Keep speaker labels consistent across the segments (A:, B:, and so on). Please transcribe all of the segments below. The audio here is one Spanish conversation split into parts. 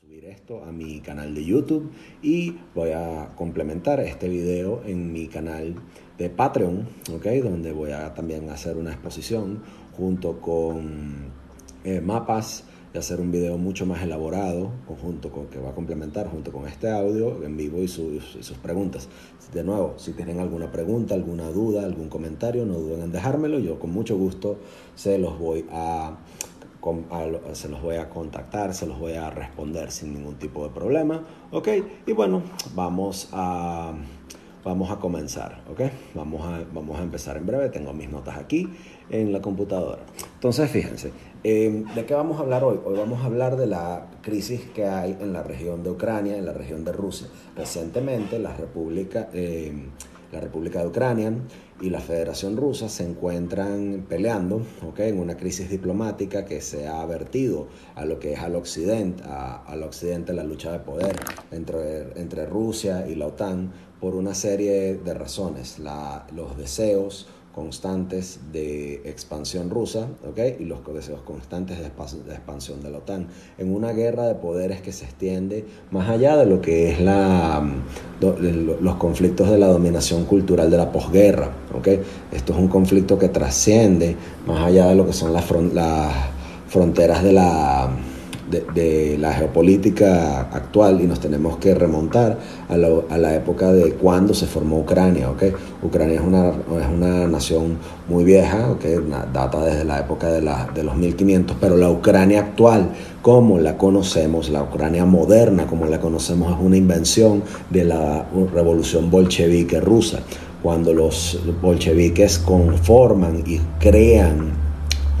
A: subir esto a mi canal de YouTube y voy a complementar este video en mi canal de Patreon, ¿ok? Donde voy a también hacer una exposición junto con eh, mapas y hacer un video mucho más elaborado, conjunto con, que va a complementar junto con este audio en vivo y sus, y sus preguntas. De nuevo, si tienen alguna pregunta, alguna duda, algún comentario, no duden en dejármelo. Yo con mucho gusto se los voy a se los voy a contactar, se los voy a responder sin ningún tipo de problema, ¿ok? Y bueno, vamos a, vamos a comenzar, ¿ok? Vamos a, vamos a empezar en breve, tengo mis notas aquí en la computadora. Entonces, fíjense, em, ¿de qué vamos a hablar hoy? Hoy vamos a hablar de la crisis que hay en la región de Ucrania, en la región de Rusia. Recientemente, la República... Em, la República de Ucrania y la Federación Rusa se encuentran peleando en una crisis diplomática que se ha vertido a lo que es al occidente, a, al occidente la lucha de poder entre, entre Rusia y la OTAN por una serie de razones, la, los deseos constantes de expansión rusa ¿okay? y los deseos constantes de, expansión de la OTAN en una guerra de poderes que se extiende más allá de lo que es la, los conflictos de la dominación cultural de la posguerra. ¿okay? Esto es un conflicto que trasciende más allá de lo que son las, las fronteras de la de, la geopolítica actual y nos tenemos que remontar a, la época de cuando se formó Ucrania. ¿okay? Ucrania es una, es una nación muy vieja, ¿okay? data desde la época de, la, de los 1500, pero la Ucrania actual, como la conocemos, la Ucrania moderna, como la conocemos, es una invención de la revolución bolchevique rusa. Cuando los bolcheviques conforman y crean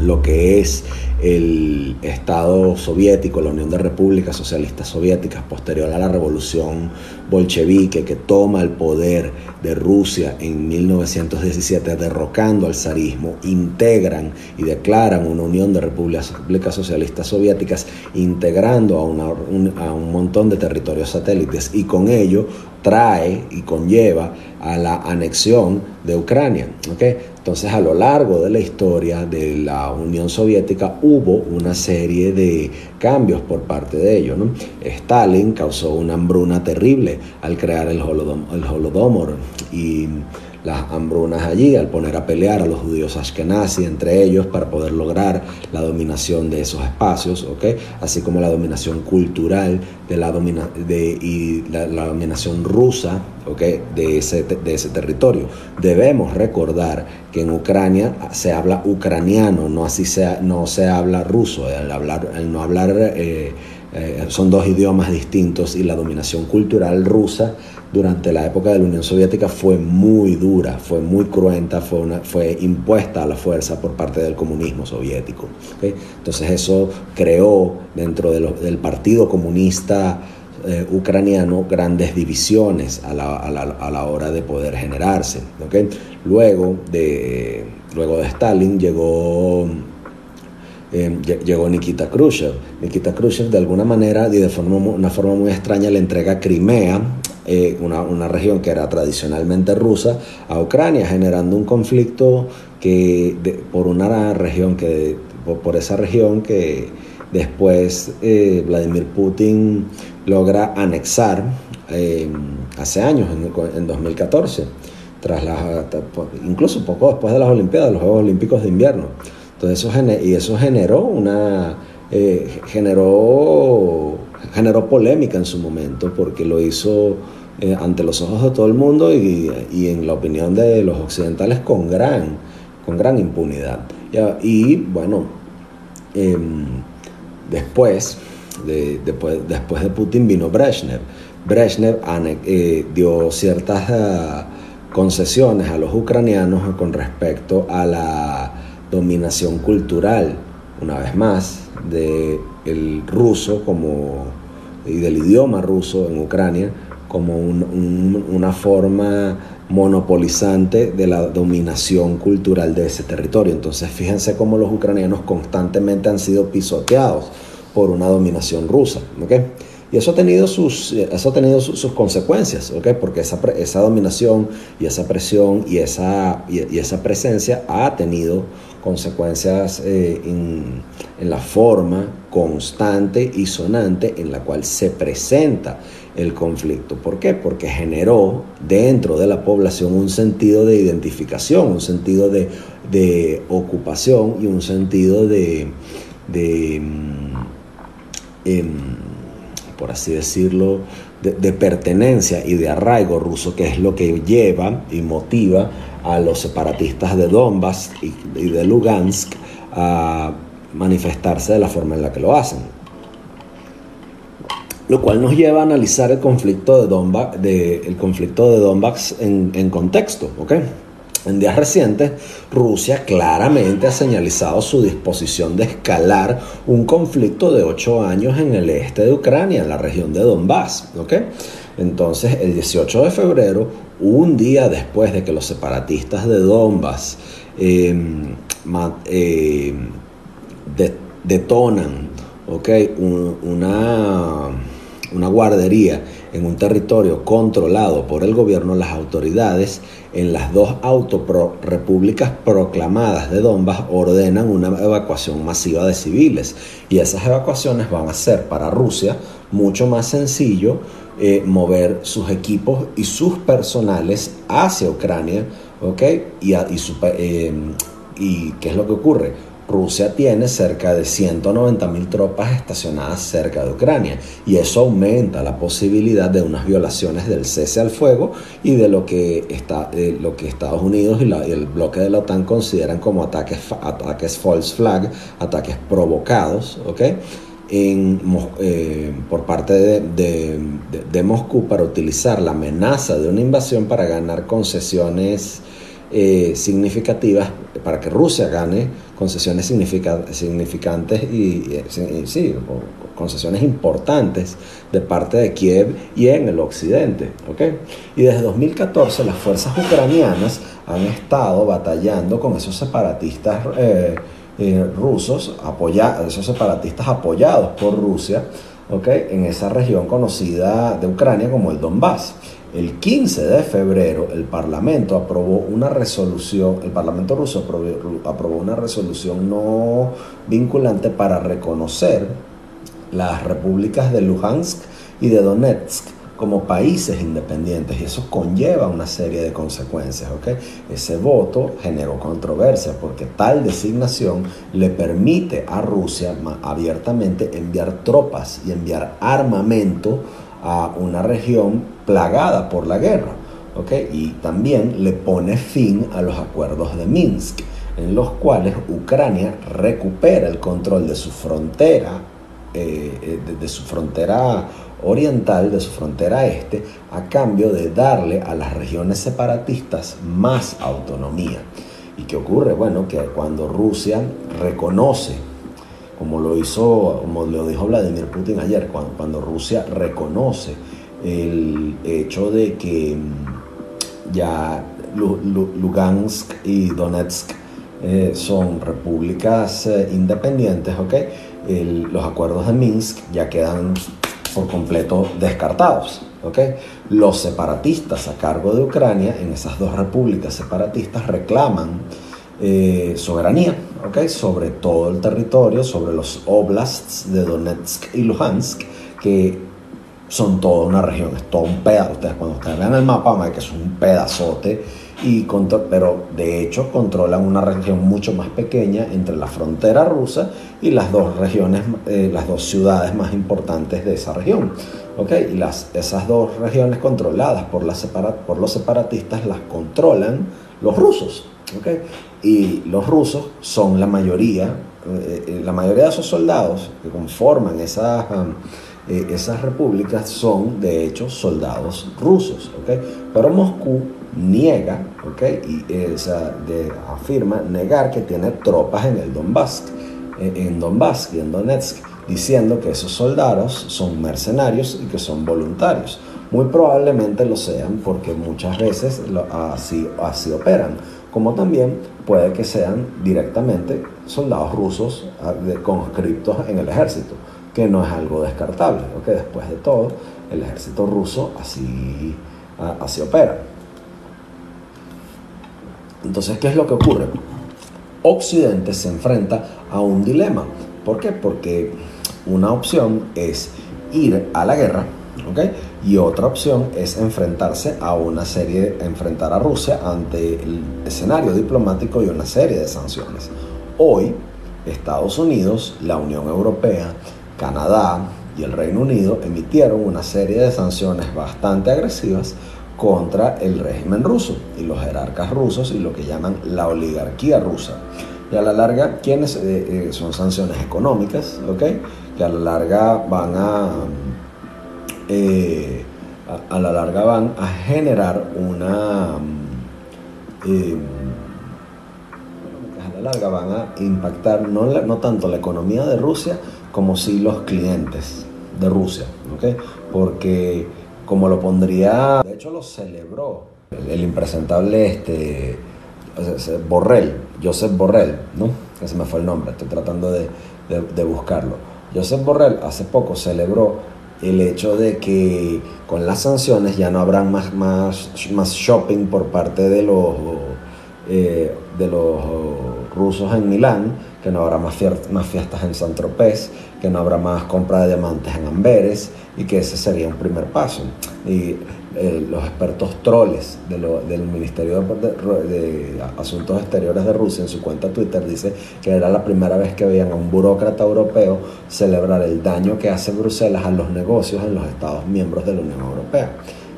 A: lo que es el Estado soviético, la Unión de Repúblicas Socialistas Soviéticas, posterior a la revolución bolchevique que toma el poder de Rusia en 1917, derrocando al zarismo, integran y declaran una Unión de Repúblicas, Socialistas Soviéticas, integrando a, una, un, montón de territorios satélites y con ello trae y conlleva a la anexión de Ucrania. ¿okay? Entonces, a lo largo de la historia de la Unión Soviética hubo una serie de cambios por parte de ellos. Stalin causó una hambruna terrible al crear el, el Holodomor y las hambrunas allí al poner a pelear a los judíos ashkenazi entre ellos para poder lograr la dominación de esos espacios, ¿okay? así como la dominación cultural de la de, y la, dominación rusa ¿okay? de, ese, de ese territorio. Debemos recordar que en Ucrania se habla ucraniano, no así sea, no se habla ruso, al, hablar, al no hablar... Eh, eh, son dos idiomas distintos y la dominación cultural rusa durante la época de la Unión Soviética fue muy dura, fue muy cruenta, fue, impuesta a la fuerza por parte del comunismo soviético. Entonces eso creó dentro del Partido Comunista eh, Ucraniano grandes divisiones a la, hora de poder generarse. Luego, de, luego de Stalin llegó eh, llegó Nikita Khrushchev. Nikita Khrushchev de alguna manera y de una forma muy extraña le entrega Crimea, eh, una, una, región que era tradicionalmente rusa, a Ucrania, generando un conflicto que por una región que por, esa región que después eh, Vladimir Putin logra anexar hace años, en, en 2014, tras la, incluso poco después de las Olimpiadas, los Juegos Olímpicos de Invierno. Entonces eso, y eso generó una eh, generó, generó polémica en su momento porque lo hizo eh, ante los ojos de todo el mundo y, en la opinión de los occidentales con gran, con gran impunidad. Y, bueno, em, después, de, después, de Putin vino Brezhnev. Brezhnev eh, dio ciertas ah, concesiones a los ucranianos con respecto a la dominación cultural, una vez más, del ruso como, y del idioma ruso en Ucrania como una forma monopolizante de la dominación cultural de ese territorio. Entonces fíjense cómo los ucranianos constantemente han sido pisoteados por una dominación rusa. Y eso ha tenido sus, eso ha tenido sus, consecuencias, ¿ok? Porque esa, esa dominación y esa presión y esa, y, esa presencia ha tenido consecuencias eh, en, la forma constante y sonante en la cual se presenta el conflicto. ¿Por qué? Porque generó dentro de la población un sentido de identificación, un sentido de, de ocupación y un sentido de, de mm, em, por así decirlo, de, pertenencia y de arraigo ruso, que es lo que lleva y motiva a los separatistas de Donbass y, de Lugansk a manifestarse de la forma en la que lo hacen. Lo cual nos lleva a analizar el conflicto de Donbass, el conflicto de en, en contexto, ¿ok? En días recientes, Rusia claramente ha señalizado su disposición de escalar un conflicto de ocho años en el este de Ucrania, en la región de Donbass. Entonces, el 18 de febrero, un día después de que los separatistas de Donbass em, detonan una guardería en un territorio controlado por el gobierno, las autoridades en las dos autorepúblicas proclamadas de Donbass ordenan una evacuación masiva de civiles. Y esas evacuaciones van a ser para Rusia mucho más sencillo eh, mover sus equipos y sus personales hacia Ucrania. ¿ok? Y, eh, ¿Y qué es lo que ocurre? Rusia tiene cerca de 190.000 tropas estacionadas cerca de Ucrania y eso aumenta la posibilidad de unas violaciones del cese al fuego y de lo que, está, lo que Estados Unidos y, el bloque de la OTAN consideran como ataques, ataques false flag, ataques provocados, ¿ok? Eh, por parte de, Moscú para utilizar la amenaza de una invasión para ganar concesiones eh, significativas, para que Rusia gane concesiones significantes y, sí, concesiones importantes de parte de Kiev y en el occidente. Y desde 2014 las fuerzas ucranianas han estado batallando con esos separatistas eh, eh, rusos, apoya, esos separatistas apoyados por Rusia, ¿okay? en esa región conocida de Ucrania como el Donbass. El 15 de febrero el Parlamento aprobó una resolución, el Parlamento ruso aprobó, una resolución no vinculante para reconocer las repúblicas de Luhansk y de Donetsk como países independientes y eso conlleva una serie de consecuencias. ¿okay? Ese voto generó controversia porque tal designación le permite a Rusia abiertamente enviar tropas y enviar armamento a una región plagada por la guerra. Y también le pone fin a los acuerdos de Minsk, en los cuales Ucrania recupera el control de su frontera, eh, eh, de, su frontera oriental, de su frontera este, a cambio de darle a las regiones separatistas más autonomía. ¿Y qué ocurre? Bueno, que cuando Rusia reconoce como lo hizo, como lo dijo Vladimir Putin ayer, cuando, cuando Rusia reconoce el hecho de que mm, ya Lugansk y Donetsk eh, son repúblicas eh, independientes, ¿ok? los acuerdos de Minsk ya quedan por completo descartados. ¿ok? Los separatistas a cargo de Ucrania en esas dos repúblicas separatistas reclaman eh, soberanía ¿okay? sobre todo el territorio, sobre los oblasts de Donetsk y Luhansk, que son toda una región, es todo un pedazo. Ustedes cuando ustedes vean el mapa van a ver que es un pedazote, y pero de hecho controlan una región mucho más pequeña entre la frontera rusa y las dos regiones, eh, las dos ciudades más importantes de esa región. ¿okay? Y las, esas dos regiones controladas por, la por los separatistas las controlan los rusos. ¿Okay? Y los rusos son la mayoría, eh, eh, la mayoría de esos soldados que conforman esas, um, eh, esas repúblicas son de hecho soldados rusos. ¿okay? Pero Moscú niega, ¿okay? y de, afirma negar que tiene tropas en el Donbass, en Donbass y en Donetsk, diciendo que esos soldados son mercenarios y que son voluntarios. Muy probablemente lo sean porque muchas veces así, así operan como también puede que sean directamente soldados rusos ah, conscriptos en el ejército. que no es algo descartable, que después de todo el ejército ruso así, así opera. Entonces, ¿qué es lo que ocurre? Occidente se enfrenta a un dilema. ¿Por qué? Porque una opción es ir a la guerra, ¿ok? Y otra opción es enfrentarse a una serie, enfrentar a Rusia ante el escenario diplomático y una serie de sanciones. Hoy, Estados Unidos, la Unión Europea, Canadá y el Reino Unido emitieron una serie de sanciones bastante agresivas contra el régimen ruso y los jerarcas rusos y lo que llaman la oligarquía rusa. Y a la larga, ¿quiénes eh, eh, son sanciones económicas? ¿ok? Que a la larga van a, eh, a, la larga van a generar una a la larga van a impactar no, no tanto la economía de Rusia como si los clientes de Rusia, ¿ok? Porque como lo pondría, de hecho lo celebró el, impresentable este, Borrell, Joseph Borrell, ¿no? Ese me fue el nombre, estoy tratando de, de, buscarlo. Joseph Borrell hace poco celebró el hecho de que con las sanciones ya no habrá más, más, más shopping por parte de los, eh, de los rusos en Milán, que no habrá más, más fiestas en San Tropez, que no habrá más compra de diamantes en Amberes y que ese sería un primer paso. Eh, los expertos troles del Ministerio de, Asuntos Exteriores de Rusia en su cuenta Twitter dice que era la primera vez que veían a un burócrata europeo celebrar el daño que hace Bruselas a los negocios en los Estados miembros de la Unión Europea.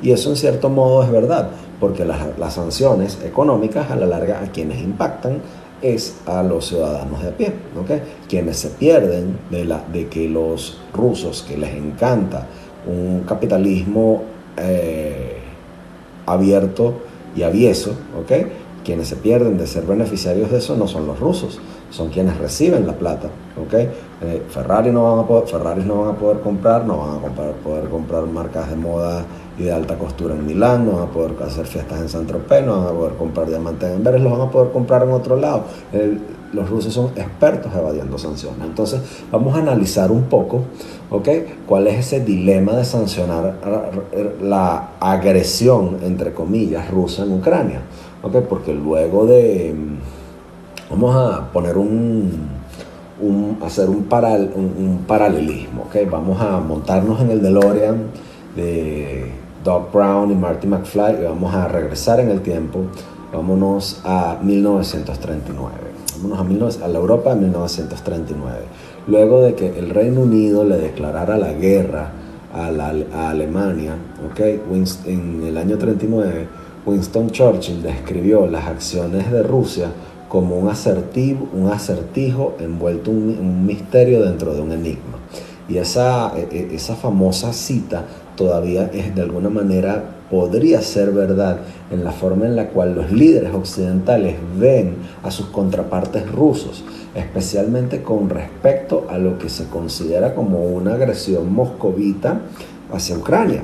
A: Y eso en cierto modo es verdad, porque las, sanciones económicas a la larga a quienes impactan es a los ciudadanos de a pie, quienes se pierden de, la, de que los rusos, que les encanta un capitalismo eh, abierto y avieso, quienes se pierden de ser beneficiarios de eso no son los rusos, son quienes reciben la plata. ¿okay? Eh, Ferrari no van a poder, no van a poder comprar, no van a poder comprar marcas de moda y de alta costura en Milán, no van a poder hacer fiestas en San Tropez, no van a poder comprar diamantes en Amberes, los van a poder comprar en otro lado. Los rusos son expertos evadiendo sanciones. Entonces, vamos a analizar un poco, ¿ok? ¿Cuál es ese dilema de sancionar la agresión, entre comillas, rusa en Ucrania? ¿Ok? Porque luego de... Vamos a poner un, hacer un, un, paralelismo, ¿ok? Vamos a montarnos en el DeLorean de Doc Brown y Marty McFly y vamos a regresar en el tiempo. Vámonos a 1939. A, a la Europa de 1939. Luego de que el Reino Unido le declarara la guerra a, la, Alemania, ¿okay? en el año 39, Winston Churchill describió las acciones de Rusia como un, asertivo, un acertijo envuelto en un misterio dentro de un enigma. Y esa, e, e, esa famosa cita todavía es de alguna manera podría ser verdad en la forma en la cual los líderes occidentales ven a sus contrapartes rusos, especialmente con respecto a lo que se considera como una agresión moscovita hacia Ucrania.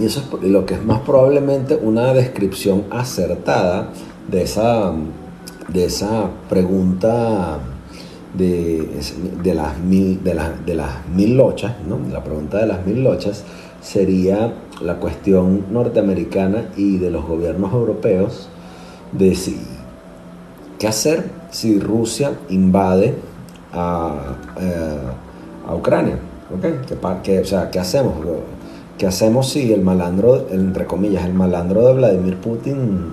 A: Y eso es lo que es más probablemente una descripción acertada de esa, de esa pregunta de, las, mil, de, de las mil lochas, ¿no? la pregunta de las mil lochas sería la cuestión norteamericana y de los gobiernos europeos de si, qué hacer si Rusia invade a, eh, a Ucrania. ¿okay? ¿Qué, o sea, ¿Qué hacemos? ¿Qué hacemos si el malandro, entre comillas, el malandro de Vladimir Putin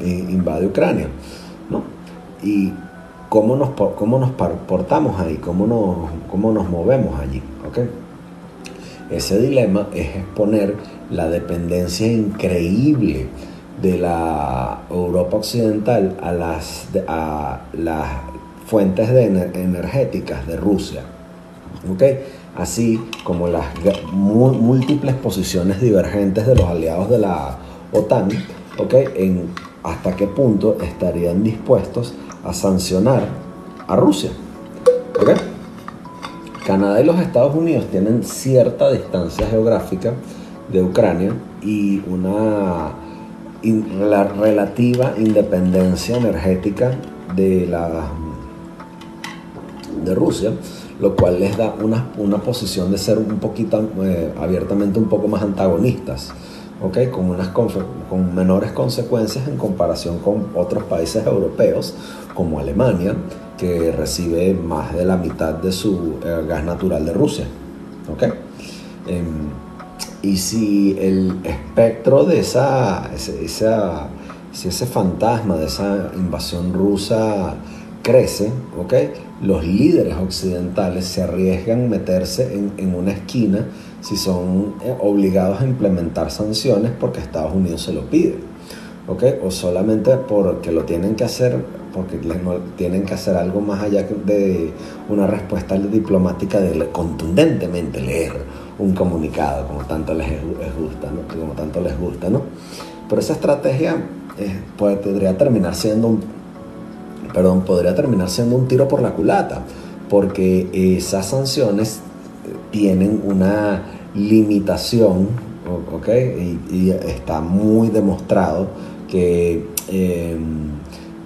A: invade Ucrania? ¿no? Y cómo nos, cómo nos portamos ahí, cómo nos, cómo nos movemos allí. ¿okay? Ese dilema es exponer la dependencia increíble de la Europa occidental a las, a las fuentes de energéticas de Rusia. ¿okay? Así como las múltiples posiciones divergentes de los aliados de la OTAN, ¿okay? en hasta qué punto estarían dispuestos a sancionar a Rusia. Canadá y los Estados Unidos tienen cierta distancia geográfica de Ucrania y una relativa independencia energética de, la, de Rusia, lo cual les da una, una posición de ser un poquito eh, abiertamente un poco más antagonistas. Con, unas con menores consecuencias en comparación con otros países europeos como Alemania, que recibe más de la mitad de su eh, gas natural de Rusia. Em, y si el espectro de esa, esa, si ese fantasma de esa invasión rusa crece, los líderes occidentales se arriesgan a meterse en, en, una esquina si son eh, obligados a implementar sanciones porque Estados Unidos se lo pide. ¿Okay? O solamente porque lo tienen que hacer, porque tienen que hacer algo más allá de una respuesta diplomática de contundentemente leer un comunicado, como tanto les, gusta. Como tanto les gusta, ¿no? Pero esa estrategia eh, podría terminar siendo un, perdón, podría terminar siendo un tiro por la culata, porque esas sanciones tienen una limitación, ¿ok? Y, está muy demostrado que em,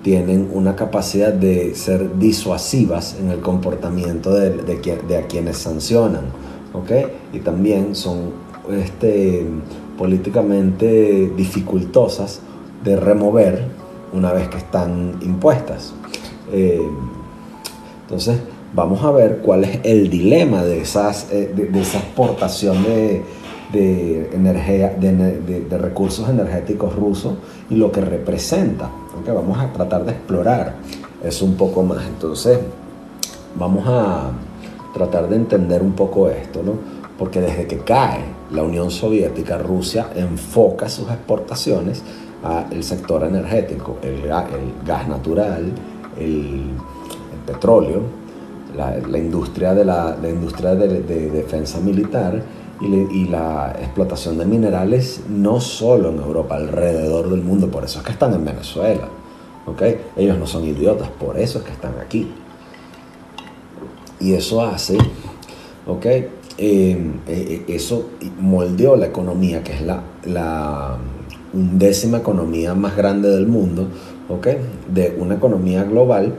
A: tienen una capacidad de ser disuasivas en el comportamiento de, de, de quienes sancionan. Y también son este, políticamente dificultosas de remover una vez que están impuestas. Eh, entonces, vamos a ver cuál es el dilema de, esas, eh, de, esa exportación de, energía, de, recursos energéticos rusos y lo que representa. Vamos a tratar de explorar eso un poco más. Entonces, vamos a tratar de entender un poco esto, ¿no? Porque desde que cae la Unión Soviética, Rusia enfoca sus exportaciones al sector energético, el, gas natural, el, petróleo, la, industria de la, industria de, defensa militar y, la explotación de minerales no solo en Europa, alrededor del mundo. Por eso es que están en Venezuela. ¿okay? Ellos no son idiotas, por eso es que están aquí. Y eso hace, ¿ok? Em, eh, eso moldeó la economía, que es la, la undécima economía más grande del mundo, ¿ok? De una economía global,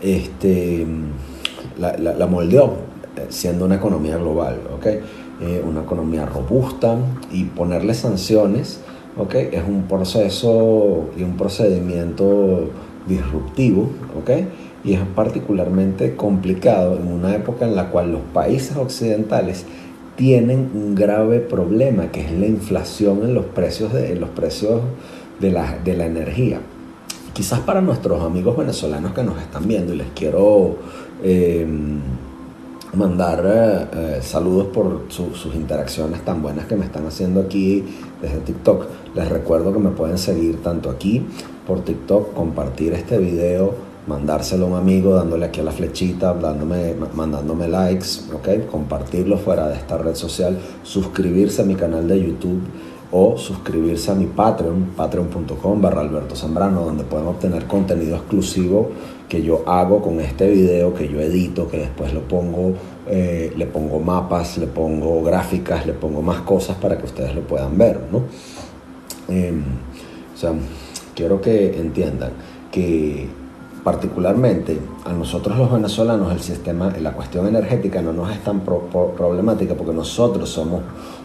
A: este, la, la, moldeó eh, siendo una economía global, ¿ok? Eh, una economía robusta y ponerle sanciones, ¿ok? Es un proceso y un procedimiento disruptivo, ¿ok? y es particularmente complicado en una época en la cual los países occidentales tienen un grave problema que es la inflación en los precios de, los precios de la, de la energía. Quizás para nuestros amigos venezolanos que nos están viendo y les quiero em, mandar eh, eh, saludos por sus interacciones tan buenas que me están haciendo aquí desde TikTok. Les recuerdo que me pueden seguir tanto aquí por TikTok, compartir este video mandárselo a un amigo dándole aquí a la flechita, dándome, mandándome likes, ¿ok? compartirlo fuera de esta red social, suscribirse a mi canal de YouTube o suscribirse a mi Patreon, patreon.com barra Alberto Zambrano, donde pueden obtener contenido exclusivo que yo hago con este video, que yo edito, que después lo pongo, eh, le pongo mapas, le pongo gráficas, le pongo más cosas para que ustedes lo puedan ver, ¿no? Em, o sea, quiero que entiendan que particularmente a nosotros los venezolanos el sistema, la cuestión energética no nos es tan problemática porque nosotros somos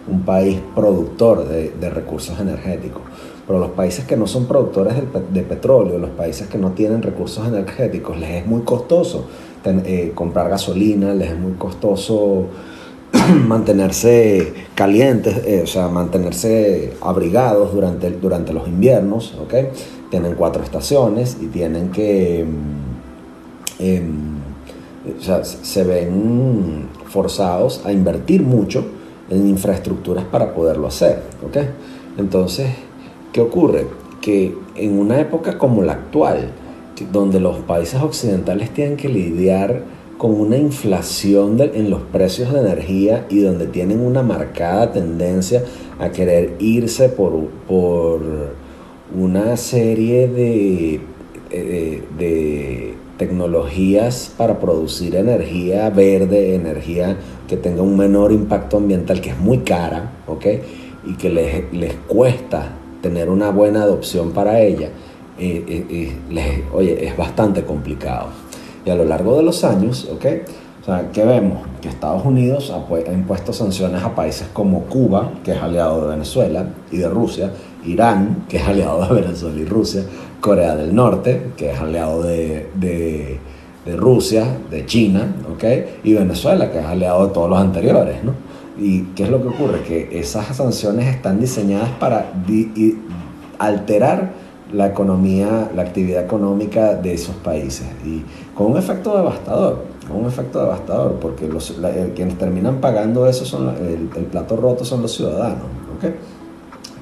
A: un país productor de, recursos energéticos. Pero los países que no son productores de, petróleo, los países que no tienen recursos energéticos, les es muy costoso eh, comprar gasolina, les es muy costoso mantenerse calientes, eh, o sea, mantenerse abrigados durante, durante los inviernos, ¿ok? tienen cuatro estaciones y tienen que, mm, em, o sea, se ven forzados a invertir mucho en infraestructuras para poderlo hacer. ¿okay? Entonces, ¿qué ocurre? Que en una época como la actual, donde los países occidentales tienen que lidiar con una inflación en los precios de energía y donde tienen una marcada tendencia a querer irse por, por una serie de, eh, de tecnologías para producir energía verde, energía que tenga un menor impacto ambiental, que es muy cara, ¿ok? Y que les, les cuesta tener una buena adopción para ella, eh, eh, oye, es bastante complicado. Y a lo largo de los años, ¿ok? O sea, ¿qué vemos? Que Estados Unidos ha impuesto sanciones a países como Cuba, que es aliado de Venezuela y de Rusia, Irán, que es aliado de Venezuela y Rusia, Corea del Norte, que es aliado de, de Rusia, de China, ¿ok? Y Venezuela, que es aliado de todos los anteriores, ¿no? ¿Y qué es lo que ocurre? Que esas sanciones están diseñadas para alterar la economía, la actividad económica de esos países y con un efecto devastador, con un efecto devastador, porque los, quienes terminan pagando eso son el, plato roto son los ciudadanos, ¿ok?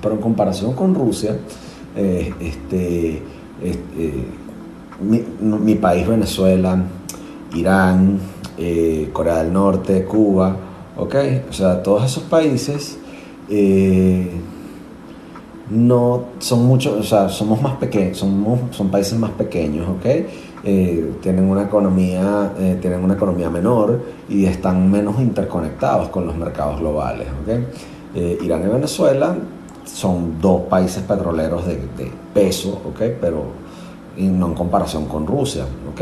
A: Pero en comparación con Rusia, eh, este, este mi, país Venezuela, Irán, eh, Corea del Norte, Cuba, ¿ok? O sea, todos esos países eh, no son muchos, o sea, somos más pequeños, somos, son países más pequeños, ¿ok? Eh, tienen una economía tienen una economía menor y están menos interconectados con los mercados globales ¿ok? Irán y Venezuela son dos países petroleros de, peso ¿ok? pero no en comparación con Rusia ¿ok?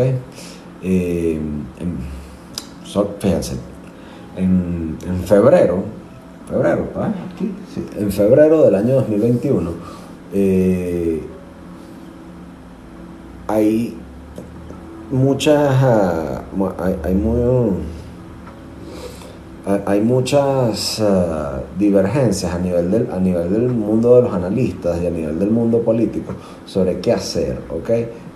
A: fíjense en, febrero, febrero, en febrero del año 2021, eh, hay muchas, hay, hay, muchas ah, divergencias a nivel, del, a nivel del mundo de los analistas y a nivel del mundo político sobre qué hacer, ¿ok?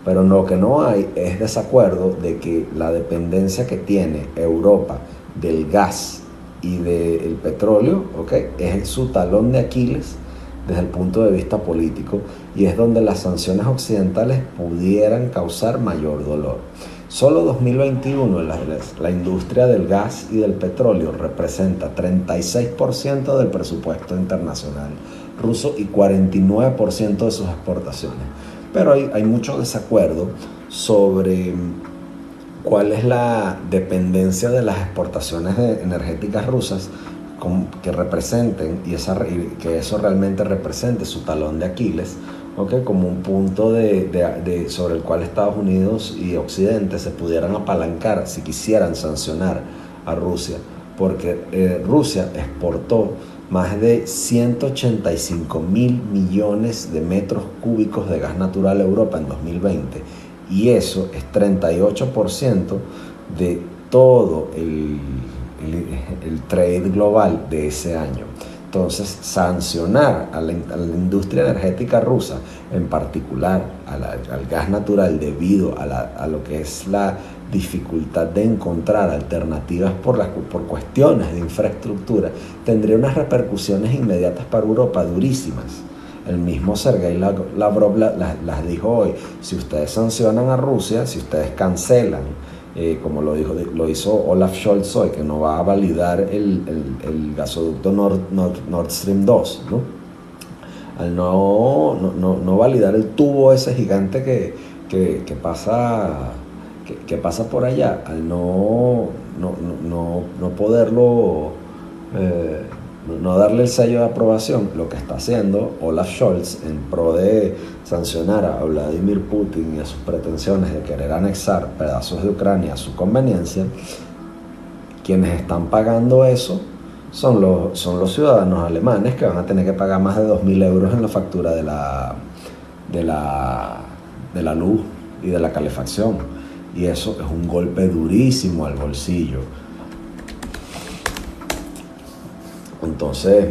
A: Pero lo que no hay es desacuerdo de que la dependencia que tiene Europa del gas y del petróleo, ¿okay? es su talón de Aquiles desde el punto de vista político y es donde las sanciones occidentales pudieran causar mayor dolor. Solo 2021 la, la industria del gas y del petróleo representa 36% del presupuesto internacional ruso y 49% de sus exportaciones. Pero hay, hay mucho desacuerdo sobre cuál es la dependencia de las exportaciones energéticas rusas que representen y, esa, que eso realmente represente su talón de Aquiles, ¿okay? como un punto de, sobre el cual Estados Unidos y Occidente se pudieran apalancar si quisieran sancionar a Rusia, porque eh, Rusia exportó más de 185 mil millones de metros cúbicos de gas natural a Europa en 2020 y eso es 38% de todo el, el, trade global de ese año. Entonces, sancionar a la, industria energética rusa, en particular al gas natural, debido a, a, lo que es la dificultad de encontrar alternativas por, las, por cuestiones de infraestructura, tendría unas repercusiones inmediatas para Europa durísimas. El mismo Sergei Lavrov las dijo hoy. Si ustedes sancionan a Rusia, si ustedes cancelan, eh, como lo, dijo, lo hizo Olaf Scholz hoy, que no va a validar el, gasoducto Nord, Nord, Stream 2, ¿no? Al no, no, validar el tubo ese gigante que, pasa, que, pasa por allá, al no, no, poderlo... Eh, no darle el sello de aprobación, lo que está haciendo Olaf Scholz en pro de sancionar a Vladimir Putin y a sus pretensiones de querer anexar pedazos de Ucrania a su conveniencia, quienes están pagando eso son los, son los ciudadanos alemanes que van a tener que pagar más de 2.000 euros en la factura de la, de, la, de la luz y de la calefacción. Y eso es un golpe durísimo al bolsillo Entonces,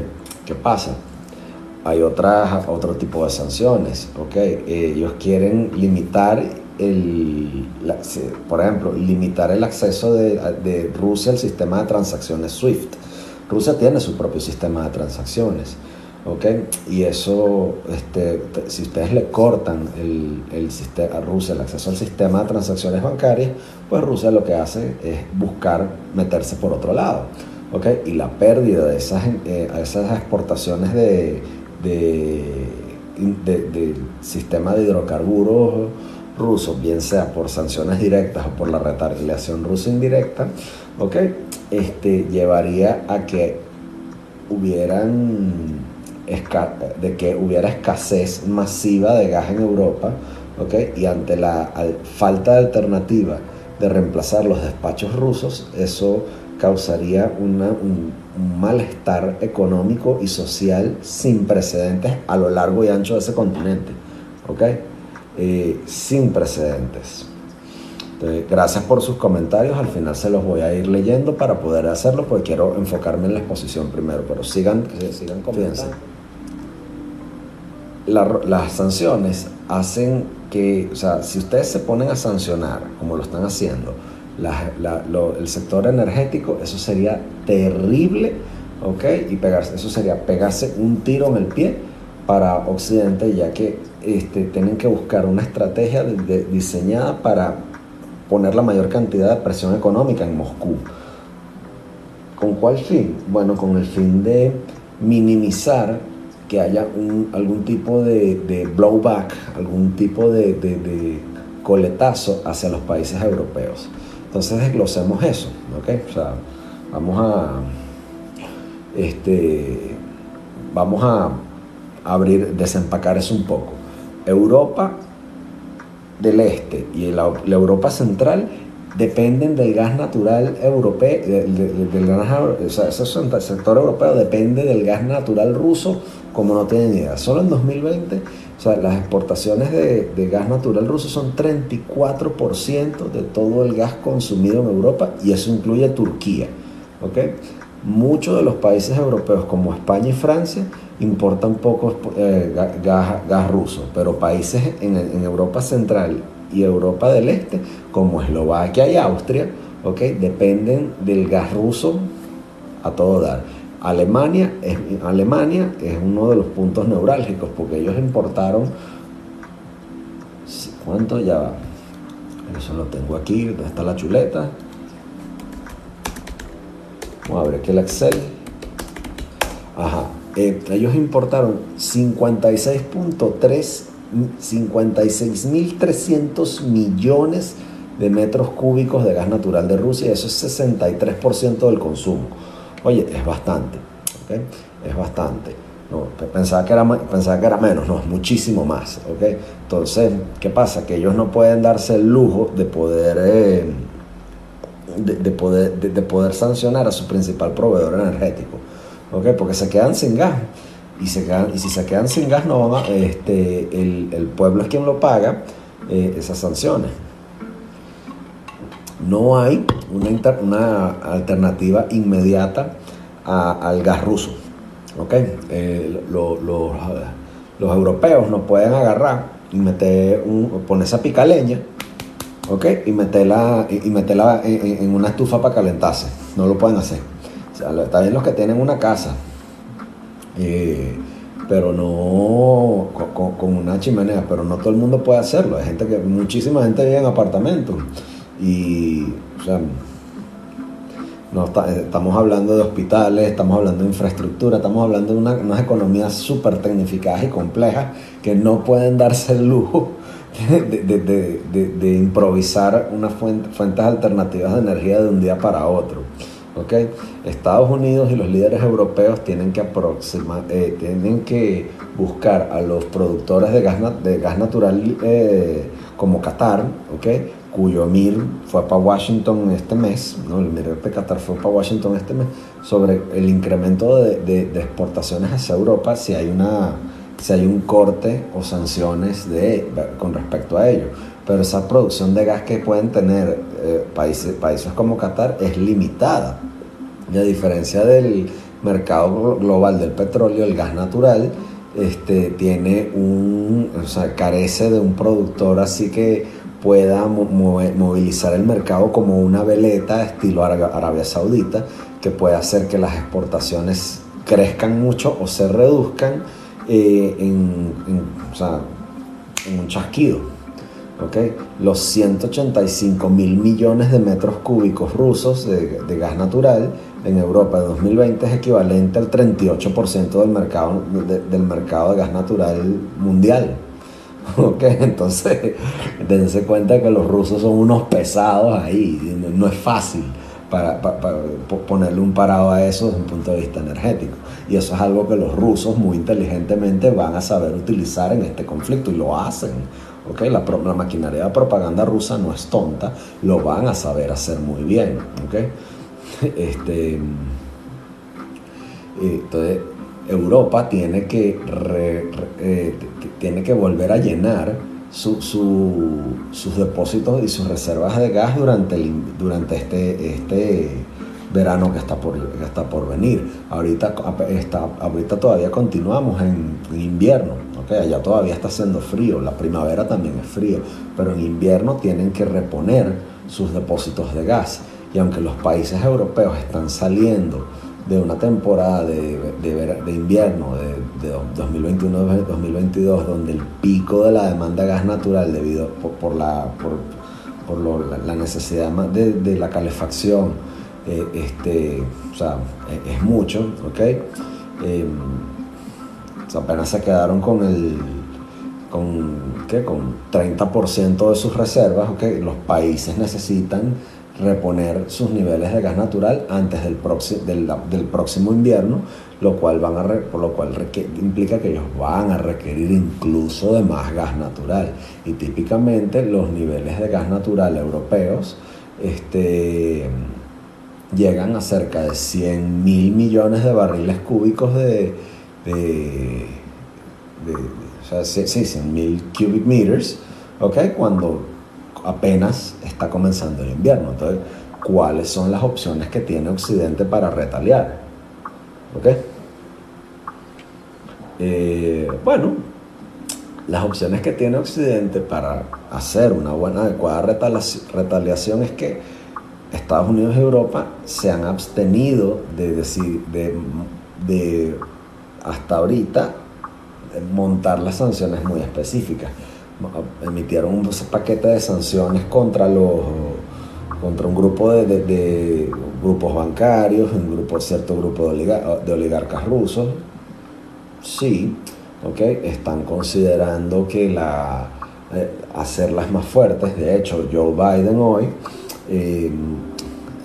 A: ¿qué pasa? Hay otras, otro tipo de sanciones, ¿ok? Ellos quieren limitar el, por ejemplo, limitar el acceso de, Rusia al sistema de transacciones SWIFT. Rusia tiene su propio sistema de transacciones, ¿ok? Y eso, este, si ustedes le cortan el, el a Rusia el acceso al sistema de transacciones bancarias, pues Rusia lo que hace es buscar meterse por otro lado y la pérdida de esas, eh, esas exportaciones de, de, sistema de hidrocarburos rusos, bien sea por sanciones directas o por la retaliación rusa indirecta, este, llevaría a que hubieran de que hubiera escasez masiva de gas en Europa, y ante la falta de alternativa de reemplazar los despachos rusos, eso causaría una, un, malestar económico y social sin precedentes a lo largo y ancho de ese continente. ¿Ok? Eh, sin precedentes. gracias por sus comentarios. Al final se los voy a ir leyendo para poder hacerlo, porque quiero enfocarme en la exposición primero. Pero sigan, sigan comentando. las sanciones hacen que, o sea, si ustedes se ponen a sancionar, como lo están haciendo, el sector energético, eso sería terrible, ¿ok? Y pegarse, eso sería pegarse un tiro en el pie para Occidente, ya que este, tienen que buscar una estrategia diseñada para poner la mayor cantidad de presión económica en Moscú. ¿Con cuál fin? Bueno, con el fin de minimizar que haya algún tipo de, blowback, algún tipo de coletazo hacia los países europeos. Entonces desglosemos eso, ¿ok? O sea, vamos a, este, vamos a abrir, desempacar eso un poco. Europa del Este y la, Europa Central dependen del gas natural europeo, del, o sea, ese sector europeo depende del gas natural ruso como no tienen idea. Solo en 2020 o sea, las exportaciones de, gas natural ruso son 34% de todo el gas consumido en Europa y eso incluye Turquía. ¿okay? Muchos de los países europeos como España y Francia importan poco eh, gas, ruso, pero países en, Europa Central y Europa del Este, como Eslovaquia y Austria, ¿okay? dependen del gas ruso a todo dar. Alemania es, Alemania es uno de los puntos neurálgicos porque ellos importaron, ¿cuánto ya va? Eso lo tengo aquí, ¿dónde está la chuleta? Vamos a ver aquí el Excel. Ajá, eh, ellos importaron 56.3, 56.300 millones de metros cúbicos de gas natural de Rusia, eso es 63% del consumo. Oye, es bastante, es bastante. No, pensaba, que era, pensaba que era menos, no, es muchísimo más. ¿okay? Entonces, ¿qué pasa? Que ellos no pueden darse el lujo de poder, eh, de, poder, de, poder sancionar a su principal proveedor energético, ¿okay? porque se quedan sin gas. Y, se quedan, y si se quedan sin gas, no este, el, el pueblo es quien lo paga eh, esas sanciones no hay una, alternativa inmediata al gas ruso. Eh, los europeos no pueden agarrar y meter un, poner esa pica leña y meterla, y, meterla en, una estufa para calentarse. No lo pueden hacer. O está bien los que tienen una casa, eh, pero no con, una chimenea, pero no todo el mundo puede hacerlo. Hay gente que, muchísima gente vive en apartamentos. Y, o sea, no estamos hablando de hospitales, estamos hablando de infraestructura, estamos hablando de unas economías súper tecnificadas y complejas que no pueden darse el lujo de, improvisar unas fuentes alternativas de energía de un día para otro. ¿okay? Estados Unidos y los líderes europeos tienen que, aproximar, eh, tienen que buscar a los productores de gas, de gas natural eh, como Qatar, ¿okay? cuyo MIR fue para Washington este mes, ¿no? el MIR de Qatar fue para Washington este mes, sobre el incremento de, de, exportaciones hacia Europa, si hay, una, si hay un corte o sanciones de, con respecto a ello. Pero esa producción de gas que pueden tener eh, países, países como Qatar es limitada. Y a diferencia del mercado global del petróleo, el gas natural este, tiene un, o sea, carece de un productor así que pueda movilizar el mercado como una veleta estilo Arabia Saudita, que puede hacer que las exportaciones crezcan mucho o se reduzcan eh, en, un chasquido. ¿okay? Los 185 mil millones de metros cúbicos rusos de, gas natural en Europa de 2020 es equivalente al 38% del mercado, del mercado de gas natural mundial. ¿ok? Entonces, dense cuenta que los rusos son unos pesados ahí, no, es fácil para, ponerle un parado a eso desde un punto de vista energético. Y eso es algo que los rusos muy inteligentemente van a saber utilizar en este conflicto y lo hacen, ¿okay? La, la, maquinaria de propaganda rusa no es tonta, lo van a saber hacer muy bien. ¿okay? Este, entonces, Europa tiene que, eh, tiene que volver a llenar sus depósitos y sus reservas de gas durante, durante este, este verano que está por, está por venir. Ahorita, está, ahorita todavía continuamos en, invierno, ¿okay? allá todavía está haciendo frío, la primavera también es frío, pero en invierno tienen que reponer sus depósitos de gas. Y aunque los países europeos están saliendo de una temporada de, de, invierno de, 2021-2022, donde el pico de la demanda de gas natural debido por, la, por, la necesidad de, la calefacción, eh, este, o sea, es, mucho, ¿ok? Eh, apenas se quedaron con el con, ¿qué? con 30% de sus reservas, ¿ok? Los países necesitan reponer sus niveles de gas natural antes del, del, próximo invierno, lo cual, van a por lo cual implica que ellos van a requerir incluso de más gas natural. Y típicamente los niveles de gas natural europeos este, llegan a cerca de 100 mil millones de barriles cúbicos de, de, o sea, sí, 100 mil cubic meters, ¿ok? Cuando apenas está comenzando el invierno. Entonces, ¿cuáles son las opciones que tiene Occidente para retaliar? ¿Ok? Eh, bueno, las opciones que tiene Occidente para hacer una buena, adecuada retaliación es que Estados Unidos y Europa se han abstenido de decir, de, de hasta ahorita, montar las sanciones muy específicas emitieron un paquete de sanciones contra los contra un grupo de, grupos bancarios, un grupo, cierto grupo de, oligarcas rusos. Sí, okay, están considerando que la, eh, hacerlas más fuertes. De hecho, Joe Biden hoy eh,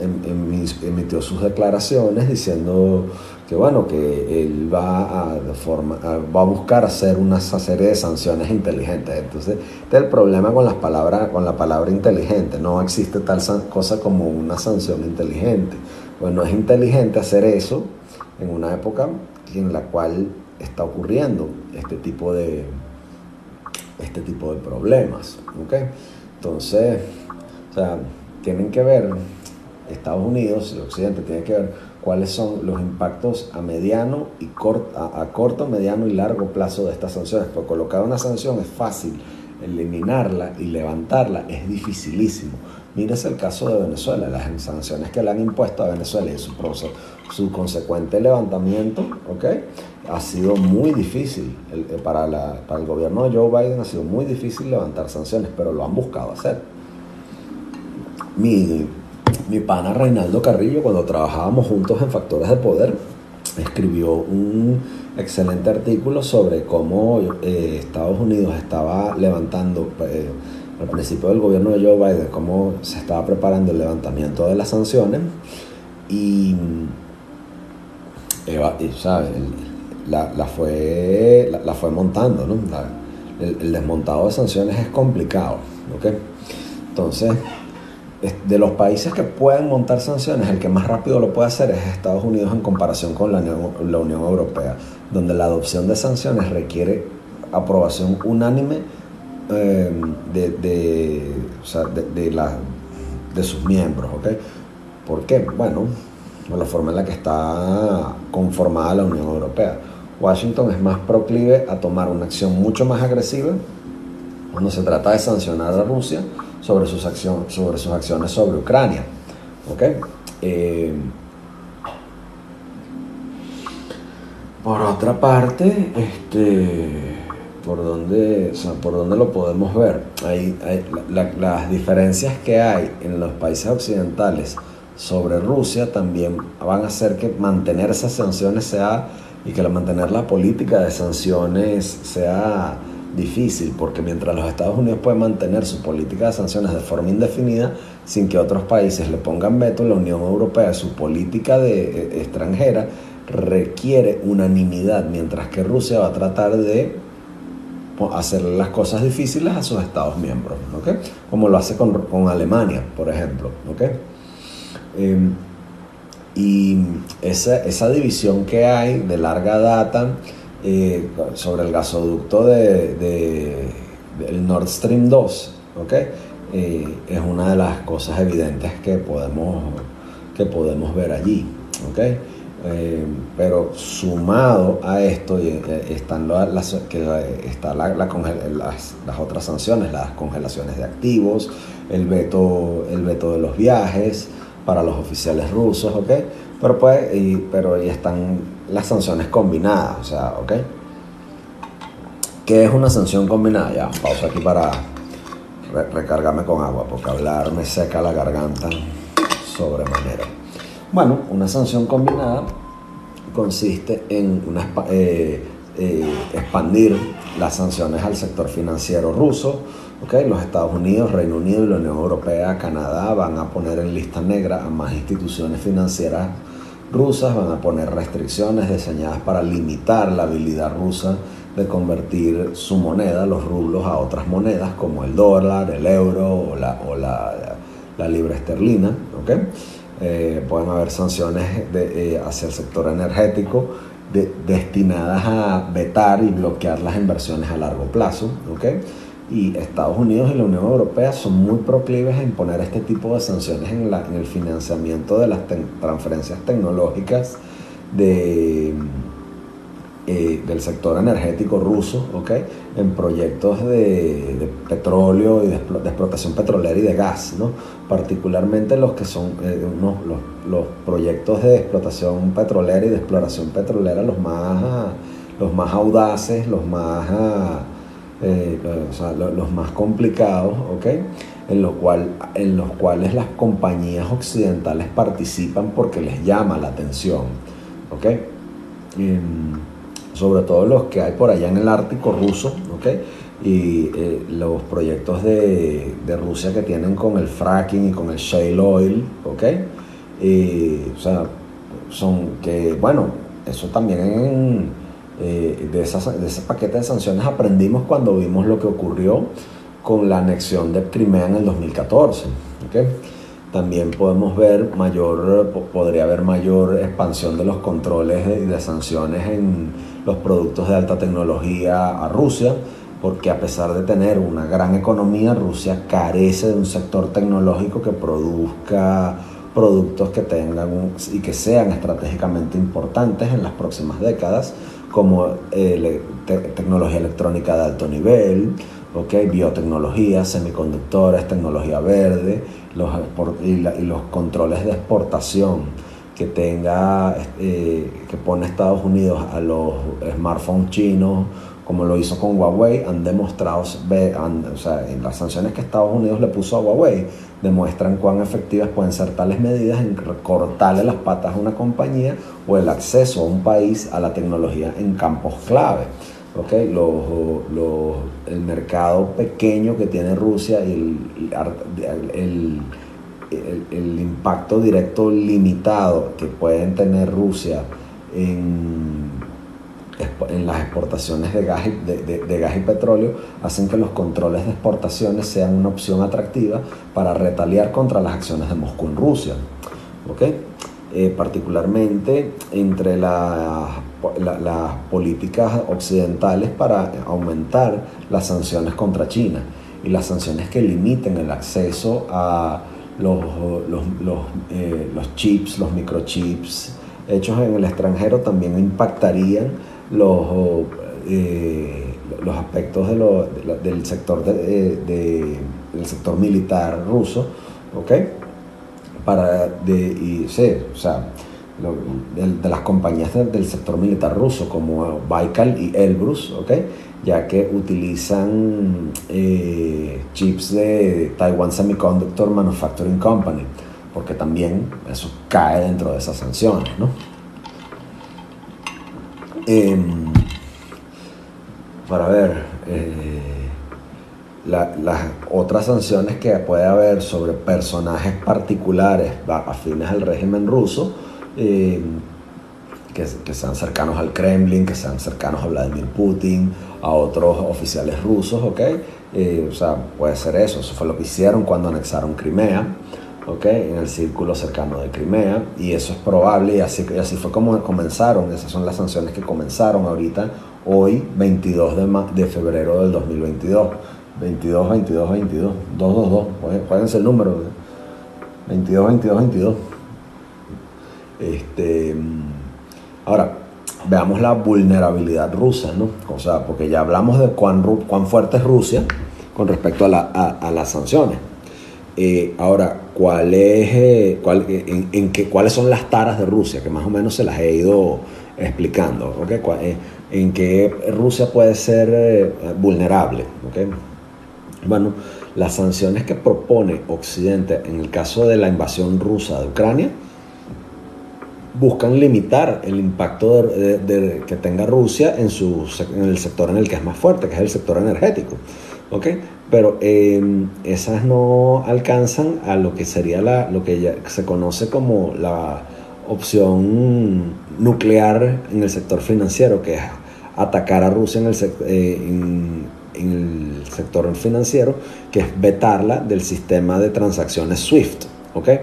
A: em, em, emitió sus declaraciones diciendo que bueno, que él va a, buscar hacer una serie de sanciones inteligentes. Entonces, este es el problema con, las palabras, con la palabra inteligente. No existe tal cosa como una sanción inteligente. Bueno, es inteligente hacer eso en una época en la cual está ocurriendo este tipo de, este tipo de problemas. ¿okay? Entonces, o sea, tienen que ver, Estados Unidos y Occidente tienen que ver cuáles son los impactos a mediano y corto, a, corto, mediano y largo plazo de estas sanciones. Porque colocar una sanción es fácil, eliminarla y levantarla es dificilísimo. Mírese el caso de Venezuela, las sanciones que le han impuesto a Venezuela y su, su consecuente levantamiento, ¿ok? Ha sido muy difícil eh, para, la, para el gobierno de Joe Biden, ha sido muy difícil levantar sanciones, pero lo han buscado hacer. Mi mi pana Reinaldo Carrillo, cuando trabajábamos juntos en Factores de Poder, escribió un excelente artículo sobre cómo eh, Estados Unidos estaba levantando, eh, al principio del gobierno de Joe Biden, cómo se estaba preparando el levantamiento de las sanciones y, La, fue, la, fue montando, ¿no? el, el, desmontado de sanciones es complicado, ¿ok? Entonces, de los países que pueden montar sanciones, el que más rápido lo puede hacer es Estados Unidos en comparación con la Unión, Europea, donde la adopción de sanciones requiere aprobación unánime eh, de, de, de, sus miembros. ¿okay? ¿Por qué? Bueno, por la forma en la que está conformada la Unión Europea. Washington es más proclive a tomar una acción mucho más agresiva cuando se trata de sancionar a Rusia sobre sus, acciones, sobre sus acciones sobre Ucrania. Eh, por otra parte, este, ¿por, dónde, ¿por dónde lo podemos ver? Hay, las diferencias que hay en los países occidentales sobre Rusia también van a hacer que mantener esas sanciones sea y que mantener la política de sanciones sea difícil, porque mientras los Estados Unidos pueden mantener su política de sanciones de forma indefinida, sin que otros países le pongan veto, la Unión Europea, su política de, eh, extranjera requiere unanimidad, mientras que Rusia va a tratar de hacer las cosas difíciles a sus estados miembros, ¿ok? Como lo hace con, con Alemania, por ejemplo, ¿ok? Em, y esa, esa, división que hay de larga data sobre el gasoducto de, de, del Nord Stream 2, ¿ok? Es una de las cosas evidentes que podemos, que podemos ver allí, ¿ok? Eh, pero sumado a esto están las, que está la, las, otras sanciones, las congelaciones de activos, el veto, el veto de los viajes para los oficiales rusos, ¿ok? Pero pues, y, pero están las sanciones combinadas, o sea, ¿ok? ¿Qué es una sanción combinada? Ya, pausa aquí para recargarme con agua, porque hablar me seca la garganta sobremanera. Bueno, una sanción combinada consiste en eh, eh, expandir las sanciones al sector financiero ruso. ¿okay? Los Estados Unidos, Reino Unido y la Unión Europea, Canadá van a poner en lista negra a más instituciones financieras rusas, van a poner restricciones diseñadas para limitar la habilidad rusa de convertir su moneda, los rublos, a otras monedas como el dólar, el euro o la, o la, la libra esterlina. ¿okay? Eh, pueden haber sanciones eh, hacia el sector energético destinadas a vetar y bloquear las inversiones a largo plazo. ¿okay? Y Estados Unidos y la Unión Europea son muy proclives a imponer este tipo de sanciones en, la, en el financiamiento de las transferencias tecnológicas de eh, del sector energético ruso, ¿okay? en proyectos de, petróleo y de, explotación petrolera y de gas, ¿no? particularmente los que son eh, los, proyectos de explotación petrolera y de exploración petrolera los más, los más audaces, los más, eh, los, más complicados, ¿okay? en, lo cual, en los cuales las compañías occidentales participan porque les llama la atención. ¿okay? Em, sobre todo los que hay por allá en el Ártico ruso, y eh, los proyectos de, Rusia que tienen con el fracking y con el shale oil, ¿ok? o sea, son que, bueno, eso también eh, de, esas, de ese paquete de sanciones aprendimos cuando vimos lo que ocurrió con la anexión de Crimea en el 2014, ¿ok? También podemos ver mayor, podría haber mayor expansión de los controles y de sanciones en los productos de alta tecnología a Rusia, porque a pesar de tener una gran economía, Rusia carece de un sector tecnológico que produzca productos que tengan y que sean estratégicamente importantes en las próximas décadas, como eh, tecnología electrónica de alto nivel, okay, biotecnología, semiconductores, tecnología verde los, y los controles de exportación que tenga, eh, que pone Estados Unidos a los smartphones chinos, como lo hizo con Huawei, han demostrado, o sea, en las sanciones que Estados Unidos le puso a Huawei, demuestran cuán efectivas pueden ser tales medidas en cortarle las patas a una compañía o el acceso a un país a la tecnología en campos clave. Okay, el mercado pequeño que tiene Rusia y el el, impacto directo limitado que pueden tener Rusia en, en las exportaciones de gas, y, de, gas y petróleo hacen que los controles de exportaciones sean una opción atractiva para retaliar contra las acciones de Moscú en Rusia. Eh, particularmente entre las políticas occidentales para aumentar las sanciones contra China y las sanciones que limiten el acceso a los, eh, los, chips, los microchips hechos en el extranjero también impactarían los, eh, los aspectos del sector de, del sector militar ruso, ¿ok? Para de, o sea, de, las compañías del, sector militar ruso como Baikal y Elbrus, ¿ok? ya que utilizan eh, chips de Taiwan Semiconductor Manufacturing Company, porque también eso cae dentro de esas sanciones. ¿no? Em, para ver, eh, las otras sanciones que puede haber sobre personajes particulares afines al régimen ruso, em, que, sean cercanos al Kremlin, que sean cercanos a Vladimir Putin, a otros oficiales rusos, ¿ok? Eh, o sea, puede ser eso, eso fue lo que hicieron cuando anexaron Crimea, ¿ok? En el círculo cercano de Crimea, y eso es probable, y así, así fue como comenzaron, esas son las sanciones que comenzaron ahorita, hoy, 22 de, de febrero del 2022. 22, 22, 22, 222, jueguense el número, 22, 22, 22. Este, ahora, veamos la vulnerabilidad rusa, ¿no? O sea, porque ya hablamos de cuán, cuán fuerte es Rusia con respecto a, la, a, las sanciones. Eh, ahora, ¿cuál es, eh, qué, ¿cuáles son las taras de Rusia? Que más o menos se las he ido explicando. ¿okay? Eh, ¿En qué Rusia puede ser vulnerable? ¿okay? Bueno, las sanciones que propone Occidente en el caso de la invasión rusa de Ucrania buscan limitar el impacto que tenga Rusia en, su, en el sector en el que es más fuerte, que es el sector energético. ¿okay? Pero em, esas no alcanzan a lo que sería la, lo que ya se conoce como la opción nuclear en el sector financiero, que es atacar a Rusia en el, eh, sector financiero, que es vetarla del sistema de transacciones SWIFT. ¿okay?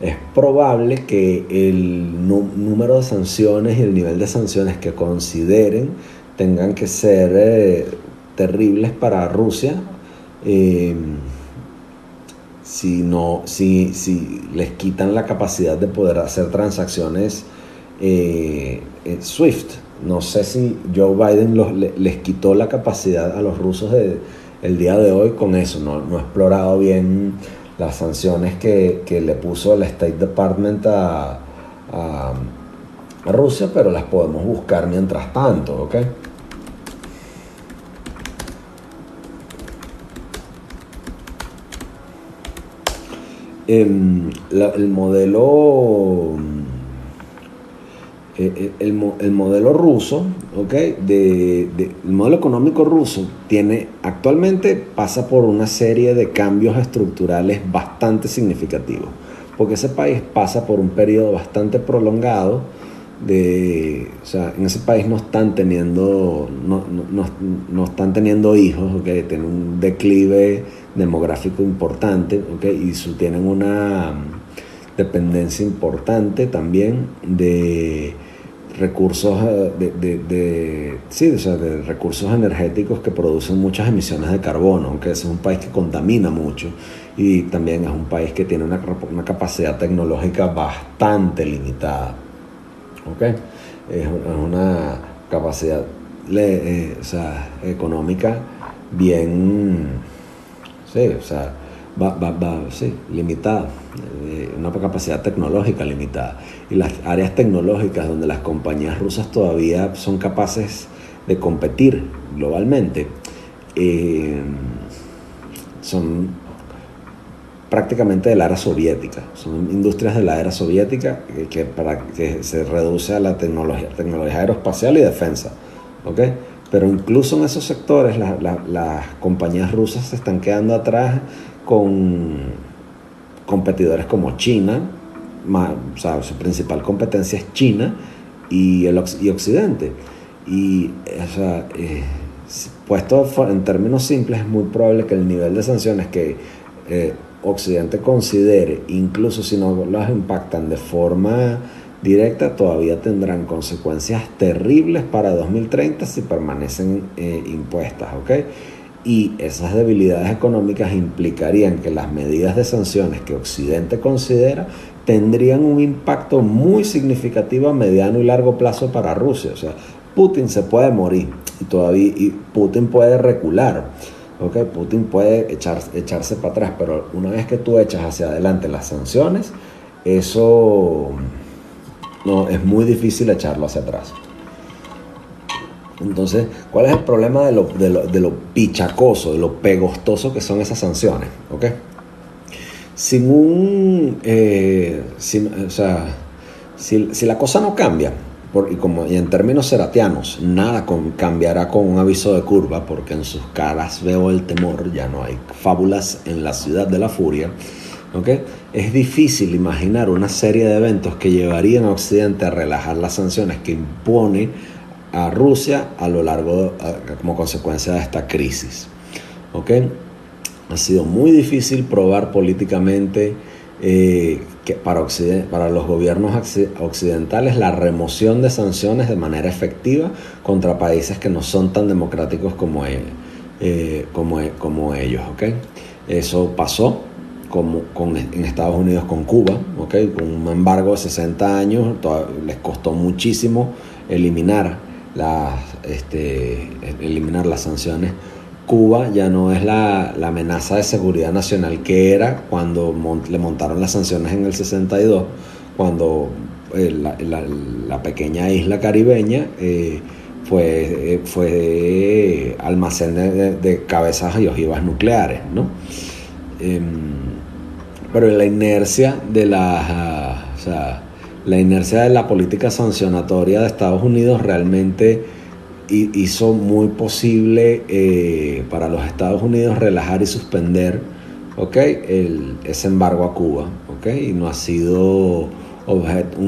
A: Es probable que el número de sanciones y el nivel de sanciones que consideren tengan que ser eh, terribles para Rusia. Eh, si, no, si, si, les quitan la capacidad de poder hacer transacciones eh, SWIFT. No sé si Joe Biden les quitó la capacidad a los rusos de, el día de hoy con eso. No, no he explorado bien las sanciones que, le puso el State Department a, a, Rusia, pero las podemos buscar mientras tanto, ¿ok? Em, el modelo eh, eh, el, modelo ruso, el modelo económico ruso tiene actualmente pasa por una serie de cambios estructurales bastante significativos, porque ese país pasa por un periodo bastante prolongado de, o sea, en ese país no están teniendo, no, no, no están teniendo hijos, ¿okay? tienen un declive demográfico importante, ¿okay? y su, tienen una dependencia importante también de recursos eh, de, de, sí, o sea, de recursos energéticos que producen muchas emisiones de carbono, aunque es un país que contamina mucho y también es un país que tiene una, una capacidad tecnológica bastante limitada. ¿Okay? Es una capacidad eh, o sea, económica bien, sí, o sea, va, va, va sí, limitada, eh, una capacidad tecnológica limitada. Y las áreas tecnológicas donde las compañías rusas todavía son capaces de competir globalmente eh, son prácticamente de la era soviética. Son industrias de la era soviética que, para que se reduce a la tecnología, tecnología aeroespacial y defensa. ¿okay? Pero incluso en esos sectores las compañías rusas se están quedando atrás con competidores como China, o sea, su principal competencia es China y, el, Occidente. Y, o eh, puesto en términos simples, es muy probable que el nivel de sanciones que eh, Occidente considere, incluso si no las impactan de forma directa, todavía tendrán consecuencias terribles para 2030 si permanecen eh, impuestas, ¿ok? y esas debilidades económicas implicarían que las medidas de sanciones que Occidente considera tendrían un impacto muy significativo a mediano y largo plazo para Rusia. O sea, Putin se puede morir y todavía y Putin puede recular. Okay, Putin puede echar, echarse para atrás, pero una vez que tú echas hacia adelante las sanciones, eso no, es muy difícil echarlo hacia atrás. Entonces, ¿cuál es el problema de lo, de lo, pichacoso, de lo pegostoso que son esas sanciones? ¿Ok? Sin un. Eh, o sea, si, la cosa no cambia, y, como, en términos seratianos, nada cambiará con un aviso de curva, porque en sus caras veo el temor, ya no hay fábulas en la ciudad de la furia. Es difícil imaginar una serie de eventos que llevarían a Occidente a relajar las sanciones que impone a Rusia a lo largo, como consecuencia de esta crisis. Ha sido muy difícil probar políticamente eh, que para, para los gobiernos occidentales la remoción de sanciones de manera efectiva contra países que no son tan democráticos como, eh, como, como ellos. Eso pasó como con, en Estados Unidos con Cuba, ¿okay? con un embargo de 60 años, les costó muchísimo eliminar las, este, eliminar las sanciones. Cuba ya no es la, amenaza de seguridad nacional que era cuando le montaron las sanciones en el 62, cuando eh, la, pequeña isla caribeña eh, fue, eh, almacén de, cabezas y ojivas nucleares. ¿no? Em, pero la inercia de la, la inercia de la política sancionatoria de Estados Unidos realmente hizo muy posible eh, para los Estados Unidos relajar y suspender el, ese embargo a Cuba. Y no ha sido objeto.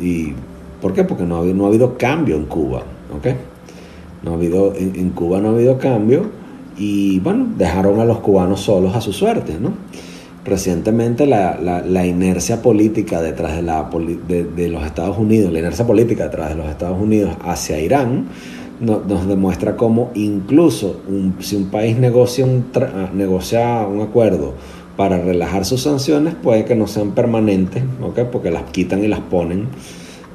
A: Y, ¿Por qué? Porque no ha, no ha habido cambio en Cuba. No ha habido, en, en, Cuba no ha habido cambio y bueno, dejaron a los cubanos solos a su suerte. ¿no? Recientemente la, la, inercia política detrás de, la, de, los Estados Unidos, la inercia política detrás de los Estados Unidos hacia Irán, nos demuestra cómo incluso si un país negocia un, ah, negocia un acuerdo para relajar sus sanciones, puede que no sean permanentes, porque las quitan y las ponen.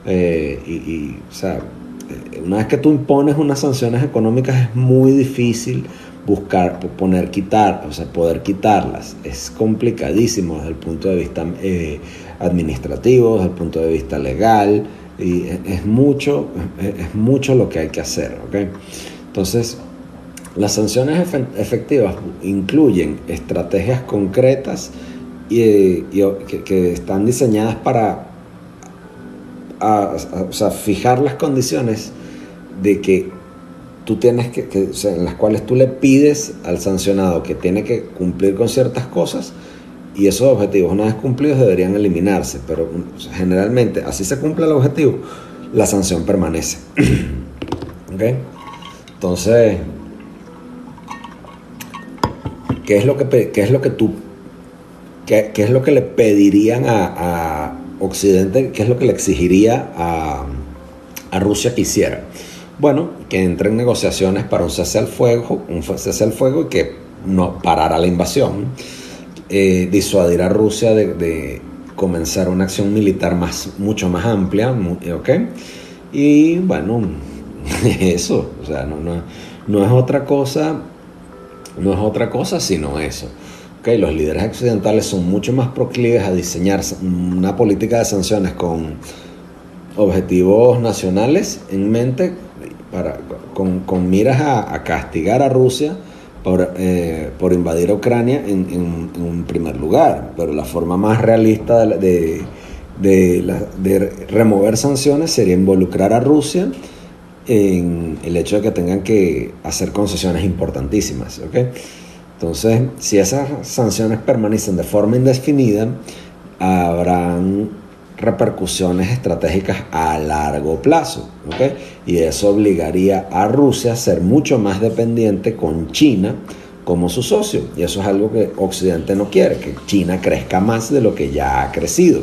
A: Eh, y, o sea, eh, una vez que tú impones unas sanciones económicas es muy difícil buscar, poner, quitar, o sea, poder quitarlas. Es complicadísimo desde el punto de vista eh, administrativo, desde el punto de vista legal, y es, mucho, es mucho lo que hay que hacer, ¿ok? Entonces, las sanciones efectivas incluyen estrategias concretas y, que, están diseñadas para fijar las condiciones de que tú tienes que, en las cuales tú le pides al sancionado que tiene que cumplir con ciertas cosas y esos objetivos una vez cumplidos deberían eliminarse, pero generalmente así se cumple el objetivo, la sanción permanece. ¿Ok? Entonces, ¿qué es lo que, qué es lo que tú, qué, es lo que le pedirían a, Occidente, qué es lo que le exigiría a, a Rusia que hiciera? Bueno, que entre en negociaciones para un cese al fuego, un al fuego y que no parara la invasión, eh, disuadir a Rusia de, comenzar una acción militar más, mucho más amplia, ¿ok? Y bueno, eso, o sea, no, no, es otra cosa, no es otra cosa sino eso. Okay, los líderes occidentales son mucho más proclives a diseñar una política de sanciones con objetivos nacionales en mente con, miras a, castigar a Rusia por, eh, por invadir Ucrania en, un primer lugar. Pero la forma más realista de, de, remover sanciones sería involucrar a Rusia en el hecho de que tengan que hacer concesiones importantísimas. ¿okay? Entonces, si esas sanciones permanecen de forma indefinida, habrán repercusiones estratégicas a largo plazo. Y eso obligaría a Rusia a ser mucho más dependiente con China como su socio. Y eso es algo que Occidente no quiere, que China crezca más de lo que ya ha crecido.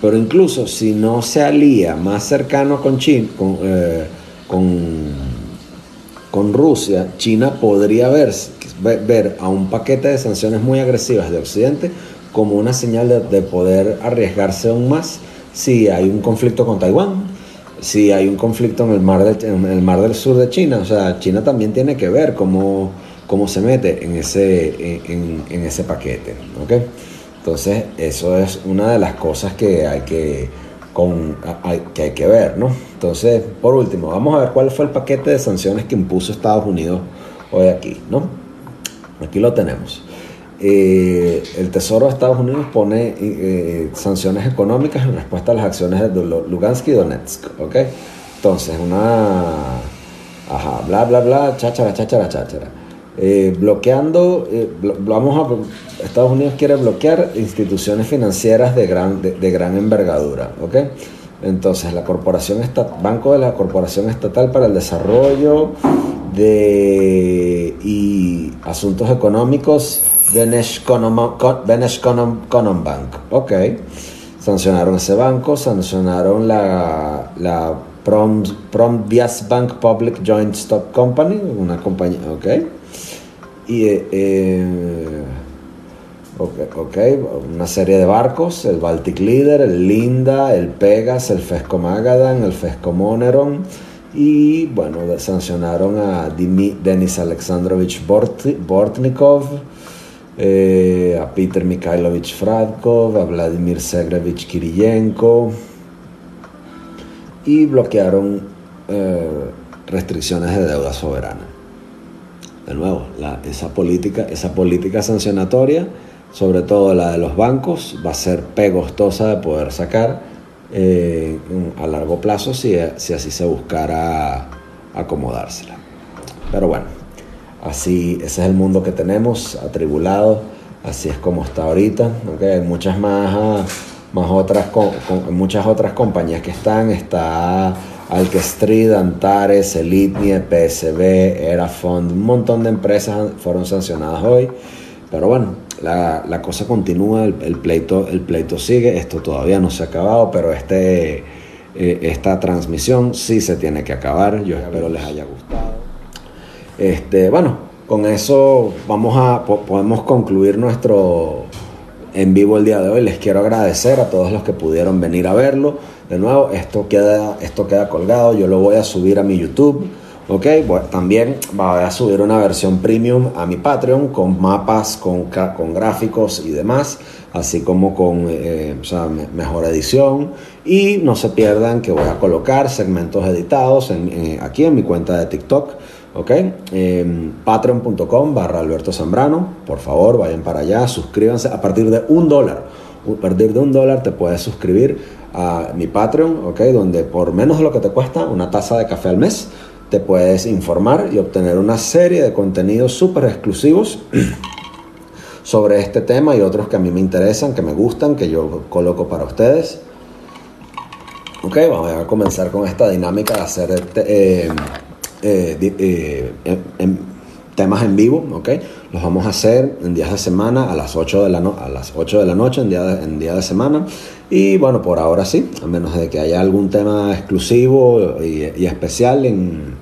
A: Pero incluso si no se alía más cercano con, China, con, eh, con, Rusia, China podría ver, ver a un paquete de sanciones muy agresivas de Occidente como una señal de, poder arriesgarse aún más si hay un conflicto con Taiwán, si hay un conflicto en el mar, en el mar del sur de China. O sea, China también tiene que ver cómo, cómo se mete en ese, en, ese paquete. Entonces, eso es una de las cosas que hay que, con, hay que ver. ¿no? Entonces, por último, vamos a ver cuál fue el paquete de sanciones que impuso Estados Unidos hoy aquí. ¿no? Aquí lo tenemos. Eh, el Tesoro de Estados Unidos pone eh, sanciones económicas en respuesta a las acciones de Lugansk y Donetsk. ¿ok? Entonces, una. Ajá, bla, bla, bla, cháchara, cháchara, cháchara. eh, bloqueando, vamos a, Estados Unidos quiere bloquear instituciones financieras de gran, de, gran envergadura, ¿ok? Entonces, la corporación Banco de la Corporación Estatal para el Desarrollo de, y Asuntos Económicos, Benesh Bank, ¿ok? Sancionaron ese banco, sancionaron la, la Prom, Prom Bank Public Joint Stock Company, una compañía, ¿ok? Y, eh, eh okay, una serie de barcos, el Baltic Leader, el Linda, el Pegas, el Fesco Magadan, el Fesco Moneron y bueno, sancionaron a Denis Alexandrovich Bortnikov, eh, a Peter Mikhailovich Fradkov, a Vladimir Segrevich Kiriyenko y bloquearon eh, restricciones de deuda soberana de nuevo, esa, política, esa política sancionatoria, sobre todo la de los bancos, va a ser pegostosa de poder sacar eh, a largo plazo si, si así se buscara acomodársela. Pero bueno, así ese es el mundo que tenemos, atribulado, así es como está ahorita. Hay muchas más, más otras, muchas otras compañías que están, está Alkestrid, Antares, Elitnie, PSB, Erafond, un montón de empresas fueron sancionadas hoy. Pero bueno, la, cosa continúa, el, pleito, el pleito sigue, esto todavía no se ha acabado, pero este, eh, esta transmisión sí se tiene que acabar. Yo espero les haya gustado. Este, bueno, con eso vamos a, podemos concluir nuestro en vivo el día de hoy. Les quiero agradecer a todos los que pudieron venir a verlo. De nuevo, esto queda, esto queda colgado, yo lo voy a subir a mi YouTube. Ok, también voy a subir una versión premium a mi Patreon con mapas, con, con gráficos y demás, así como con eh, mejor edición. Y no se pierdan que voy a colocar segmentos editados aquí en mi cuenta de TikTok. ¿Ok? Eh, Patreon.com barra Alberto Zambrano, por favor vayan para allá, suscríbanse a partir de un dólar. A partir de un dólar te puedes suscribir a mi Patreon, ¿ok? Donde por menos de lo que te cuesta una taza de café al mes, te puedes informar y obtener una serie de contenidos súper exclusivos sobre este tema y otros que a mí me interesan, que me gustan, que yo coloco para ustedes. Ok, vamos a comenzar con esta dinámica de hacer este, eh, eh, eh, temas en vivo, ¿ok? Los vamos a hacer en días de semana a las 8 de la, a las 8 de la noche, en día de, en día de semana. Y bueno, por ahora sí, a menos de que haya algún tema exclusivo y, especial en,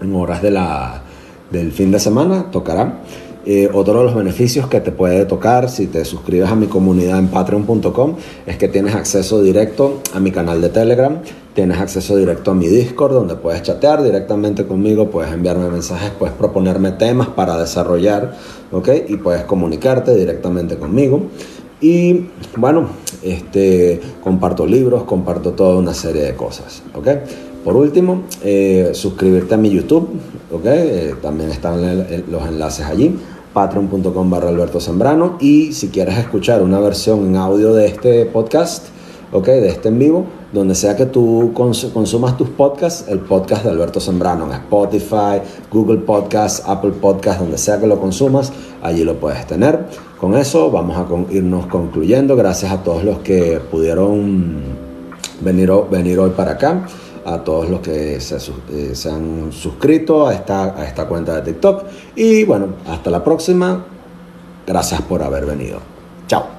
A: en, horas de la, del fin de semana, tocará. Eh, otro de los beneficios que te puede tocar si te suscribes a mi comunidad en patreon.com es que tienes acceso directo a mi canal de Telegram, tienes acceso directo a mi Discord donde puedes chatear directamente conmigo, puedes enviarme mensajes, puedes proponerme temas para desarrollar, ¿ok? Y puedes comunicarte directamente conmigo. Y bueno, este, comparto libros, comparto toda una serie de cosas, ¿ok? Por último, eh, suscribirte a mi YouTube, ¿ok? Eh, también están los enlaces allí patreon.com barra Alberto Zambrano y si quieres escuchar una versión en audio de este podcast, ok, de este en vivo, donde sea que tú consumas tus podcasts, el podcast de Alberto Zambrano en Spotify, Google Podcasts, Apple Podcasts, donde sea que lo consumas, allí lo puedes tener. Con eso vamos a irnos concluyendo. Gracias a todos los que pudieron venir, venir hoy para acá a todos los que se, eh, se han suscrito a esta, a esta cuenta de TikTok. Y bueno, hasta la próxima. Gracias por haber venido. Chao.